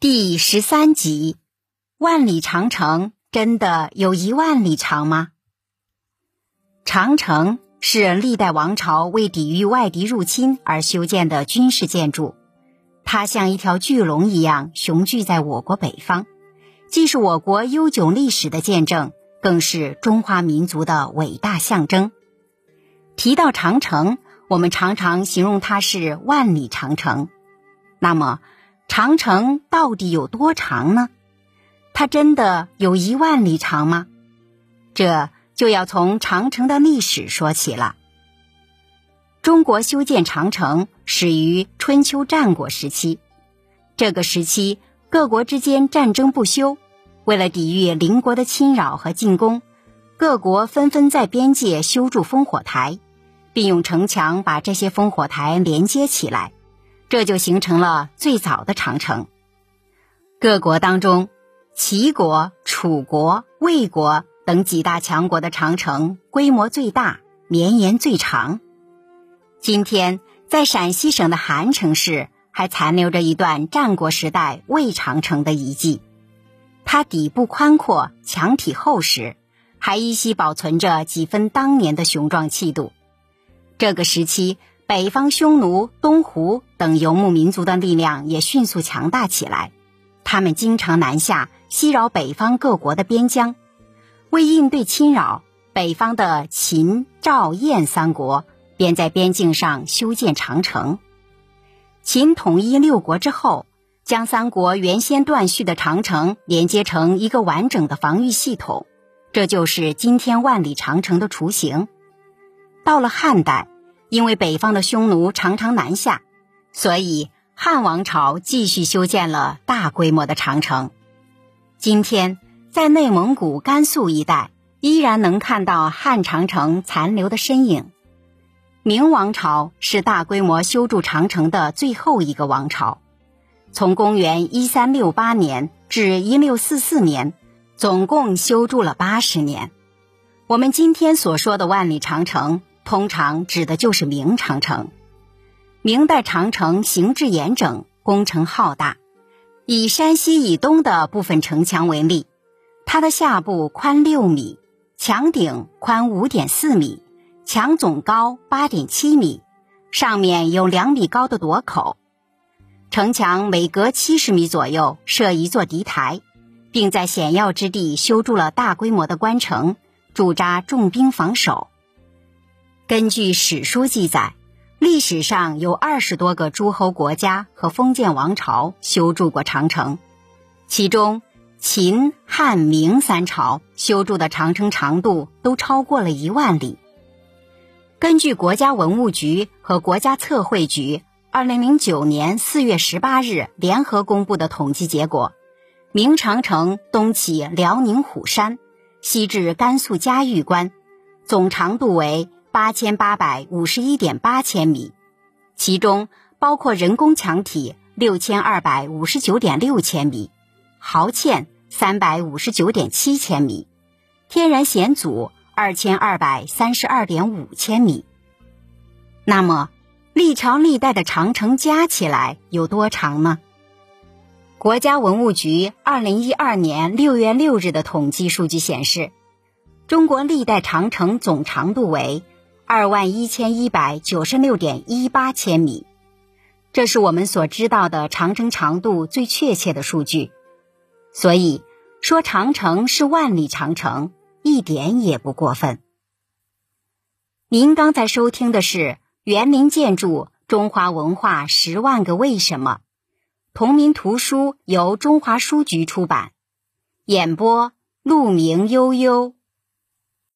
第十三集：万里长城真的有一万里长吗？长城是历代王朝为抵御外敌入侵而修建的军事建筑，它像一条巨龙一样雄踞在我国北方，既是我国悠久历史的见证，更是中华民族的伟大象征。提到长城，我们常常形容它是万里长城。那么，长城到底有多长呢？它真的有一万里长吗？这就要从长城的历史说起了。中国修建长城始于春秋战国时期，这个时期各国之间战争不休，为了抵御邻国的侵扰和进攻，各国纷纷在边界修筑烽火台，并用城墙把这些烽火台连接起来。这就形成了最早的长城。各国当中，齐国、楚国、魏国等几大强国的长城规模最大，绵延最长。今天，在陕西省的韩城市还残留着一段战国时代魏长城的遗迹，它底部宽阔，墙体厚实，还依稀保存着几分当年的雄壮气度。这个时期。北方匈奴、东胡等游牧民族的力量也迅速强大起来，他们经常南下，袭扰北方各国的边疆。为应对侵扰，北方的秦、赵、燕三国便在边境上修建长城。秦统一六国之后，将三国原先断续的长城连接成一个完整的防御系统，这就是今天万里长城的雏形。到了汉代。因为北方的匈奴常常南下，所以汉王朝继续修建了大规模的长城。今天在内蒙古、甘肃一带，依然能看到汉长城残留的身影。明王朝是大规模修筑长城的最后一个王朝，从公元一三六八年至一六四四年，总共修筑了八十年。我们今天所说的万里长城。通常指的就是明长城。明代长城形制严整，工程浩大。以山西以东的部分城墙为例，它的下部宽六米，墙顶宽五点四米，墙总高八点七米，上面有两米高的垛口。城墙每隔七十米左右设一座敌台，并在险要之地修筑了大规模的关城，驻扎重兵防守。根据史书记载，历史上有二十多个诸侯国家和封建王朝修筑过长城，其中秦、汉、明三朝修筑的长城长度都超过了一万里。根据国家文物局和国家测绘局二零零九年四月十八日联合公布的统计结果，明长城东起辽宁虎山，西至甘肃嘉峪关，总长度为。八千八百五十一点八千米，其中包括人工墙体六千二百五十九点六千米，壕堑三百五十九点七千米，天然险阻二千二百三十二点五千米。那么，历朝历代的长城加起来有多长呢？国家文物局二零一二年六月六日的统计数据显示，中国历代长城总长度为。二万一千一百九十六点一八千米，这是我们所知道的长城长度最确切的数据，所以说长城是万里长城一点也不过分。您刚才收听的是《园林建筑中华文化十万个为什么》，同名图书由中华书局出版，演播陆明悠悠。